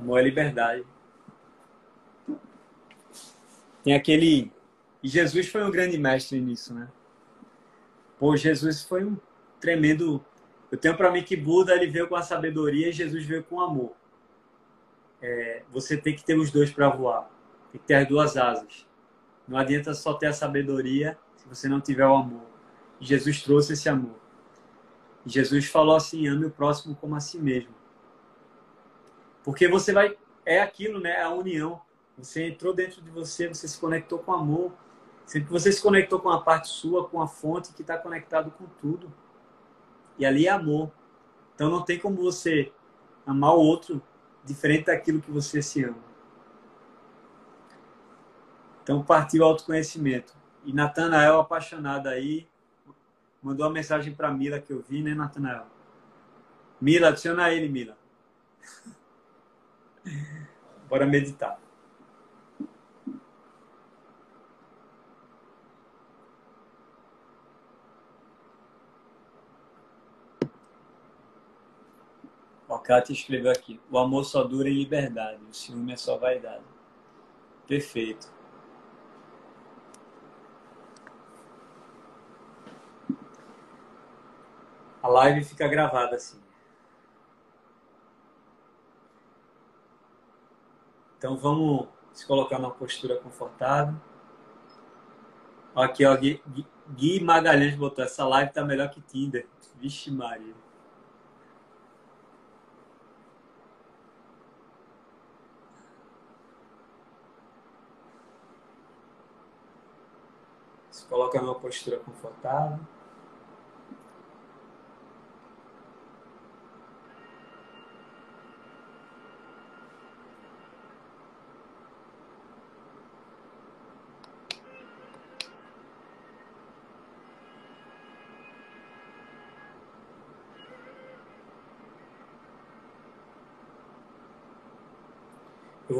Amor é liberdade. Tem aquele. E Jesus foi um grande mestre nisso, né? Pô, Jesus foi um tremendo. Eu tenho para mim que Buda ele veio com a sabedoria e Jesus veio com amor é, você tem que ter os dois para voar. Tem que ter as duas asas. Não adianta só ter a sabedoria se você não tiver o amor. Jesus trouxe esse amor. Jesus falou assim: ame o próximo como a si mesmo. Porque você vai. É aquilo, né? É a união. Você entrou dentro de você, você se conectou com amor. Sempre que você se conectou com a parte sua, com a fonte que está conectado com tudo. E ali é amor. Então não tem como você amar o outro diferente daquilo que você se ama. Então partiu o autoconhecimento. E Natanael, apaixonado aí, mandou uma mensagem para Mila que eu vi, né, Natanael? Mila, adiciona ele, Mila. Bora meditar. Kátia escreveu aqui: o amor só dura em liberdade, o ciúme é só vaidade. Perfeito. A live fica gravada assim. Então vamos se colocar numa postura confortável. Aqui, ó, Gui, Gui Magalhães botou essa live tá melhor que Tinder. Vixe Maria. Coloca numa postura confortável.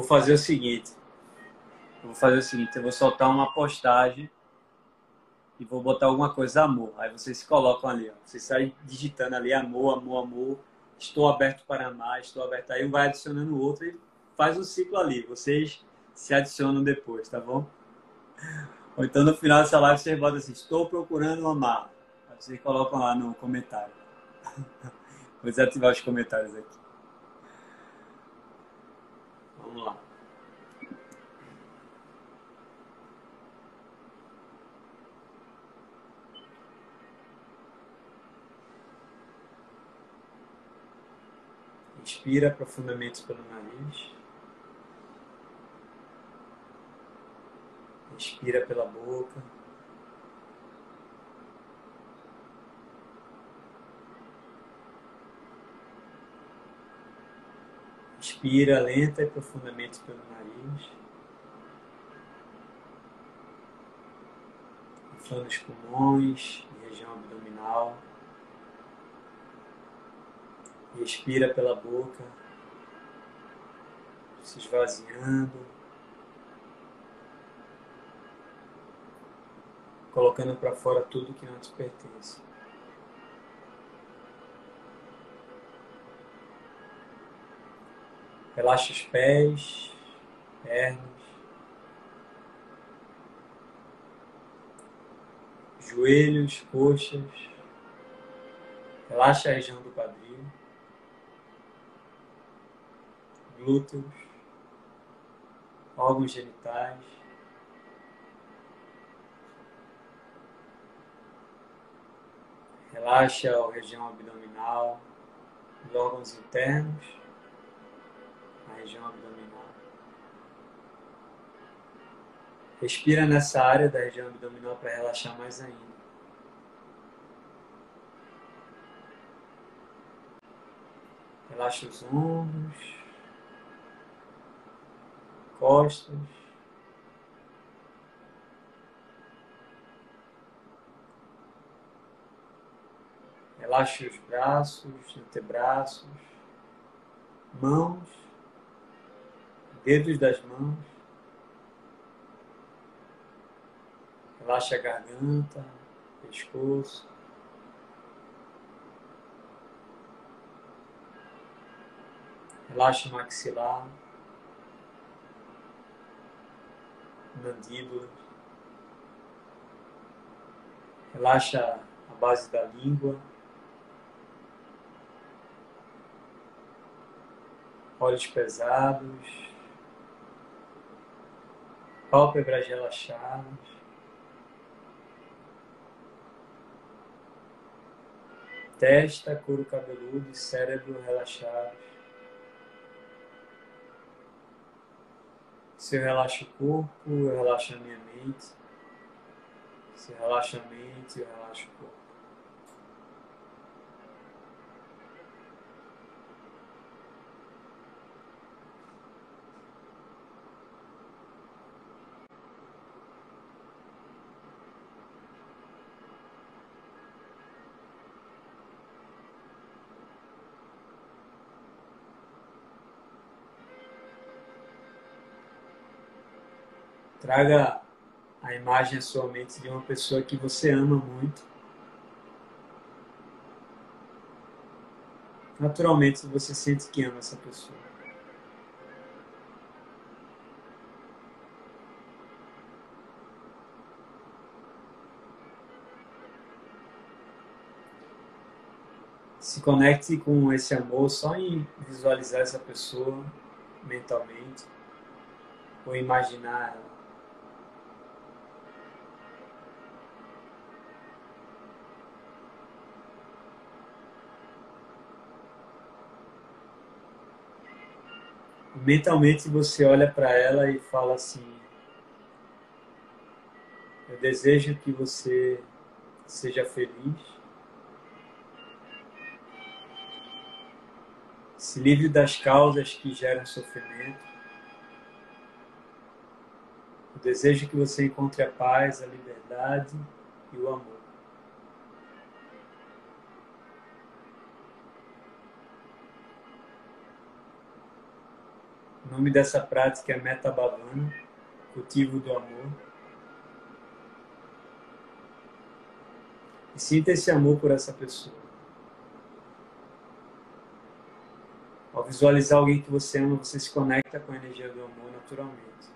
Vou fazer o seguinte. Eu vou fazer o seguinte, eu vou soltar uma postagem e vou botar alguma coisa amor. Aí vocês colocam ali, ó. Vocês saem digitando ali amor, amor, amor. Estou aberto para amar, estou aberto. Aí um vai adicionando o outro e faz um ciclo ali. Vocês se adicionam depois, tá bom? Ou então no final dessa live vocês botam assim, estou procurando amar. Aí vocês colocam lá no comentário. Vou desativar os comentários aqui. Vamos lá. Inspira profundamente pelo nariz. Inspira pela boca. Inspira lenta e profundamente pelo nariz. Inflando os pulmões e região abdominal. Respira pela boca, se esvaziando, colocando para fora tudo que não te pertence. Relaxa os pés, pernas, joelhos, coxas. Relaxa a região do quadril. glúteos, órgãos genitais. Relaxa a região abdominal, os órgãos internos, a região abdominal. Respira nessa área da região abdominal para relaxar mais ainda. Relaxa os ombros costas. Relaxe os braços, antebraços, mãos, dedos das mãos. Relaxe a garganta, pescoço. Relaxe o maxilar. mandíbula. Relaxa a base da língua. Olhos pesados. Pálpebras relaxadas. Testa, couro cabeludo e cérebro relaxados. Se eu relaxo o corpo, eu relaxo a minha mente. Se eu relaxo a mente, eu relaxo o corpo. Traga a imagem à sua mente de uma pessoa que você ama muito. Naturalmente você sente que ama essa pessoa. Se conecte com esse amor só em visualizar essa pessoa mentalmente ou imaginar ela. Mentalmente você olha para ela e fala assim: Eu desejo que você seja feliz, se livre das causas que geram sofrimento. Eu desejo que você encontre a paz, a liberdade e o amor. O nome dessa prática é Metabhavana, cultivo do amor. E sinta esse amor por essa pessoa. Ao visualizar alguém que você ama, você se conecta com a energia do amor naturalmente.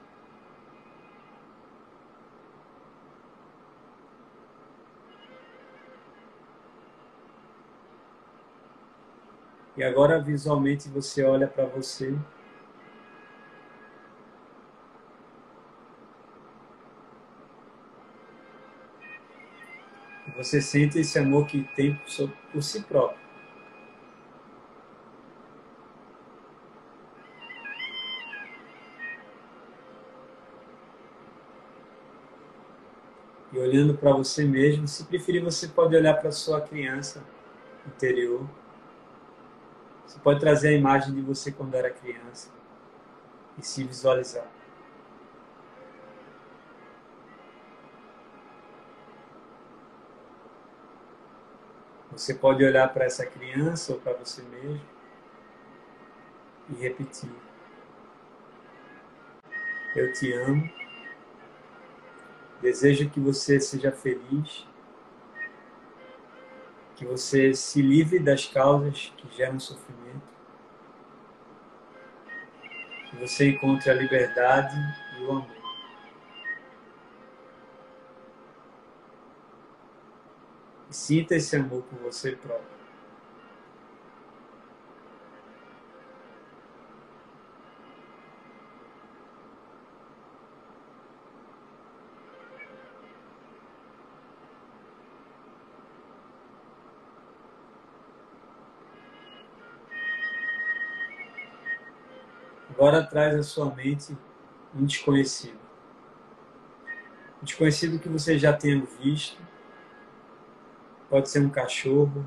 E agora visualmente você olha para você. Você sente esse amor que tem por si próprio. E olhando para você mesmo, se preferir, você pode olhar para sua criança interior. Você pode trazer a imagem de você quando era criança e se visualizar. Você pode olhar para essa criança ou para você mesmo e repetir: Eu te amo, desejo que você seja feliz. Que você se livre das causas que geram sofrimento, que você encontre a liberdade e o amor. Sinta esse amor por você próprio. Agora traz à sua mente um desconhecido. Um desconhecido que você já tenha visto. Pode ser um cachorro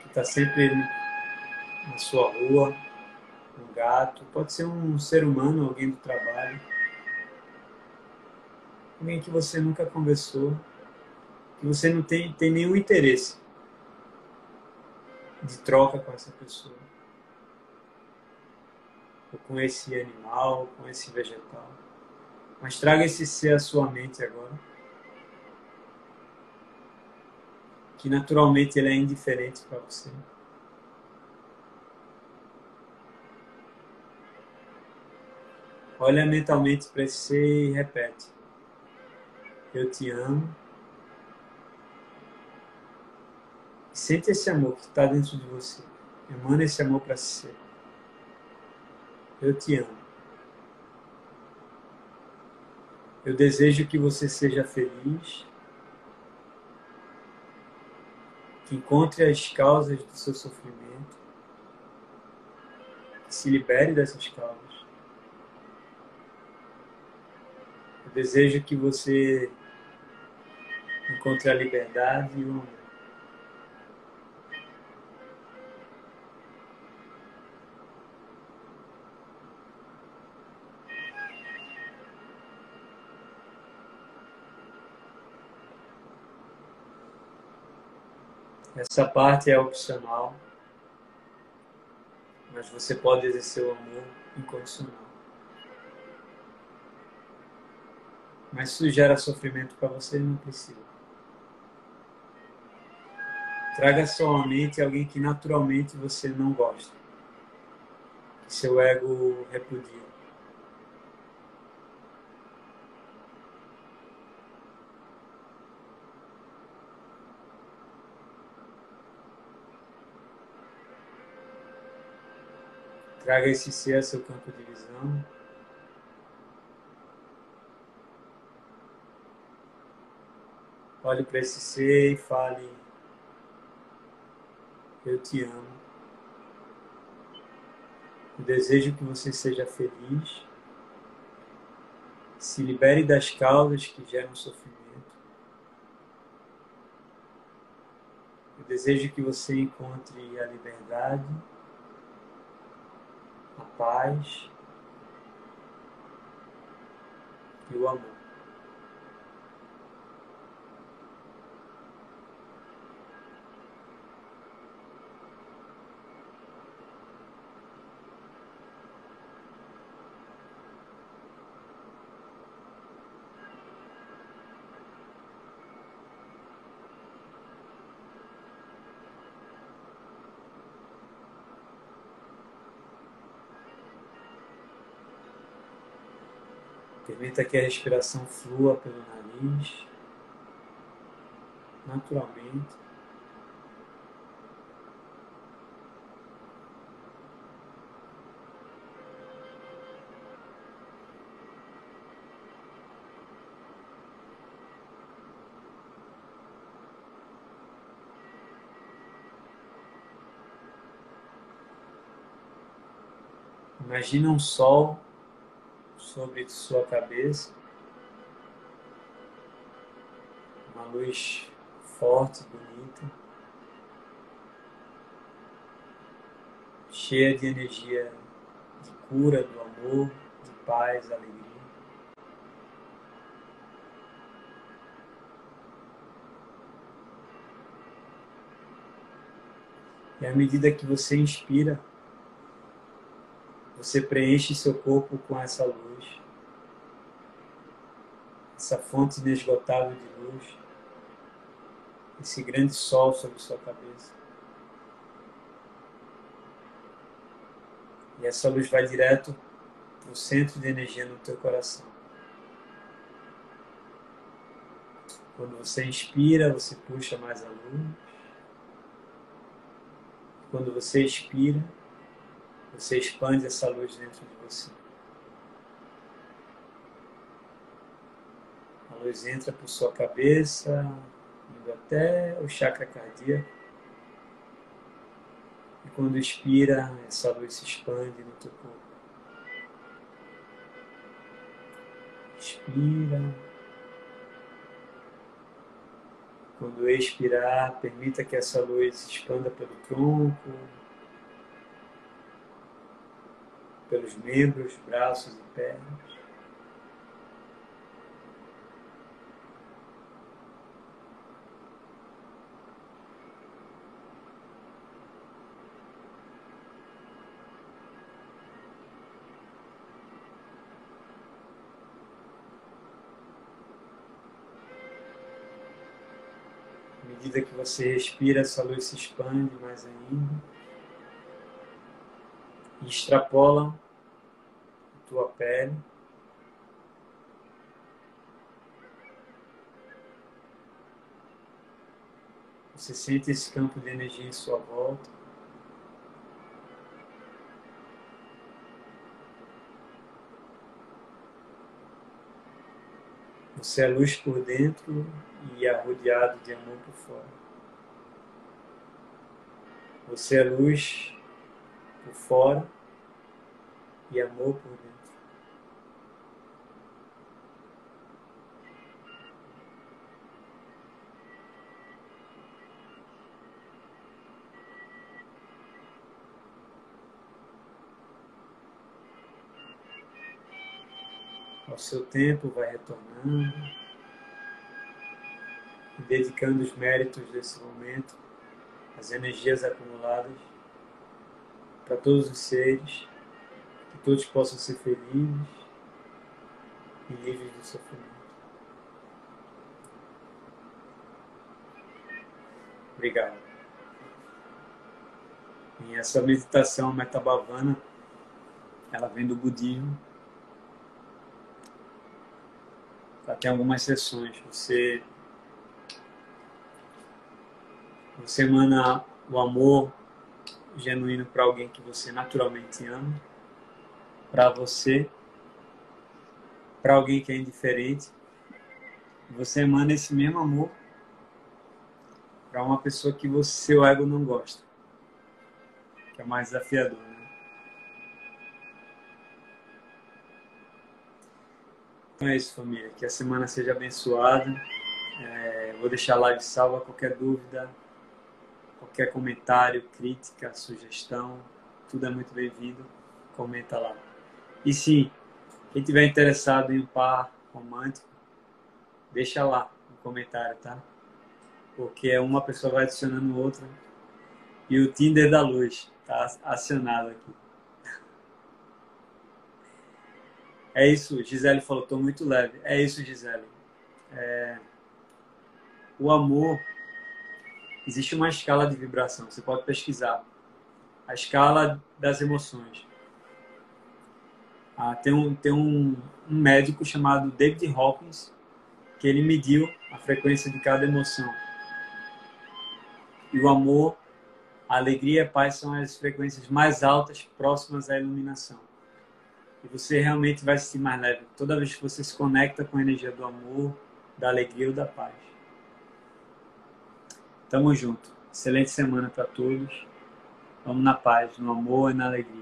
que está sempre na sua rua, um gato, pode ser um ser humano, alguém do trabalho, alguém que você nunca conversou, que você não tem, tem nenhum interesse de troca com essa pessoa ou com esse animal, com esse vegetal. Mas traga esse ser à sua mente agora. Que naturalmente ele é indiferente para você. Olha mentalmente para ser e repete: Eu te amo. Sente esse amor que está dentro de você. Emana esse amor para ser. Eu te amo. Eu desejo que você seja feliz, encontre as causas do seu sofrimento, se libere dessas causas. Eu desejo que você encontre a liberdade e o amor. Essa parte é opcional, mas você pode exercer o amor incondicional. Mas se gera sofrimento para você, não precisa. Traga somente alguém que naturalmente você não gosta, que seu ego repudia. Traga esse ser seu campo de visão. Olhe para esse ser e fale: Eu te amo. Eu desejo que você seja feliz. Se libere das causas que geram sofrimento. Eu desejo que você encontre a liberdade a paz e o amor. Permita que a respiração flua pelo nariz, naturalmente. Imagina um sol sobre sua cabeça, uma luz forte, bonita, cheia de energia de cura, do amor, de paz, alegria. E à medida que você inspira, você preenche seu corpo com essa luz, essa fonte inesgotável de luz, esse grande sol sobre sua cabeça. E essa luz vai direto para o centro de energia no teu coração. Quando você inspira, você puxa mais a luz. Quando você expira, você expande essa luz dentro de você. A luz entra por sua cabeça, indo até o chakra cardíaco. E quando expira, essa luz se expande no teu corpo. Inspira. Quando expirar, permita que essa luz se expanda pelo tronco, pelos membros, braços e pernas. À medida que você respira, essa luz se expande mais ainda e extrapola tua pele. Você sente esse campo de energia em sua volta. Você é luz por dentro e é rodeado de amor por fora. Você é luz por fora e amor por dentro. ao seu tempo, vai retornando dedicando os méritos desse momento, as energias acumuladas para todos os seres, que todos possam ser felizes e livres do sofrimento. Obrigado. E essa meditação metabhavana, ela vem do budismo Tá, tem algumas sessões. Você, você emana o amor genuíno para alguém que você naturalmente ama, para você, para alguém que é indiferente. Você emana esse mesmo amor para uma pessoa que você, seu ego não gosta, que é mais desafiador. Né? Então é isso, família. Que a semana seja abençoada. É, vou deixar a live salva. Qualquer dúvida, qualquer comentário, crítica, sugestão, tudo é muito bem-vindo. Comenta lá. E sim, quem tiver interessado em um par romântico, deixa lá no comentário, tá? Porque uma pessoa vai adicionando outra. E o Tinder da luz tá acionado aqui. É isso, Gisele falou, estou muito leve. É isso, Gisele. É... O amor, existe uma escala de vibração, você pode pesquisar. A escala das emoções. Ah, tem um, tem um, um médico chamado David Hawkins que ele mediu a frequência de cada emoção. E o amor, a alegria e a paz são as frequências mais altas próximas à iluminação. E você realmente vai se sentir mais leve toda vez que você se conecta com a energia do amor, da alegria ou da paz. Tamo junto. Excelente semana para todos. Vamos na paz, no amor e na alegria.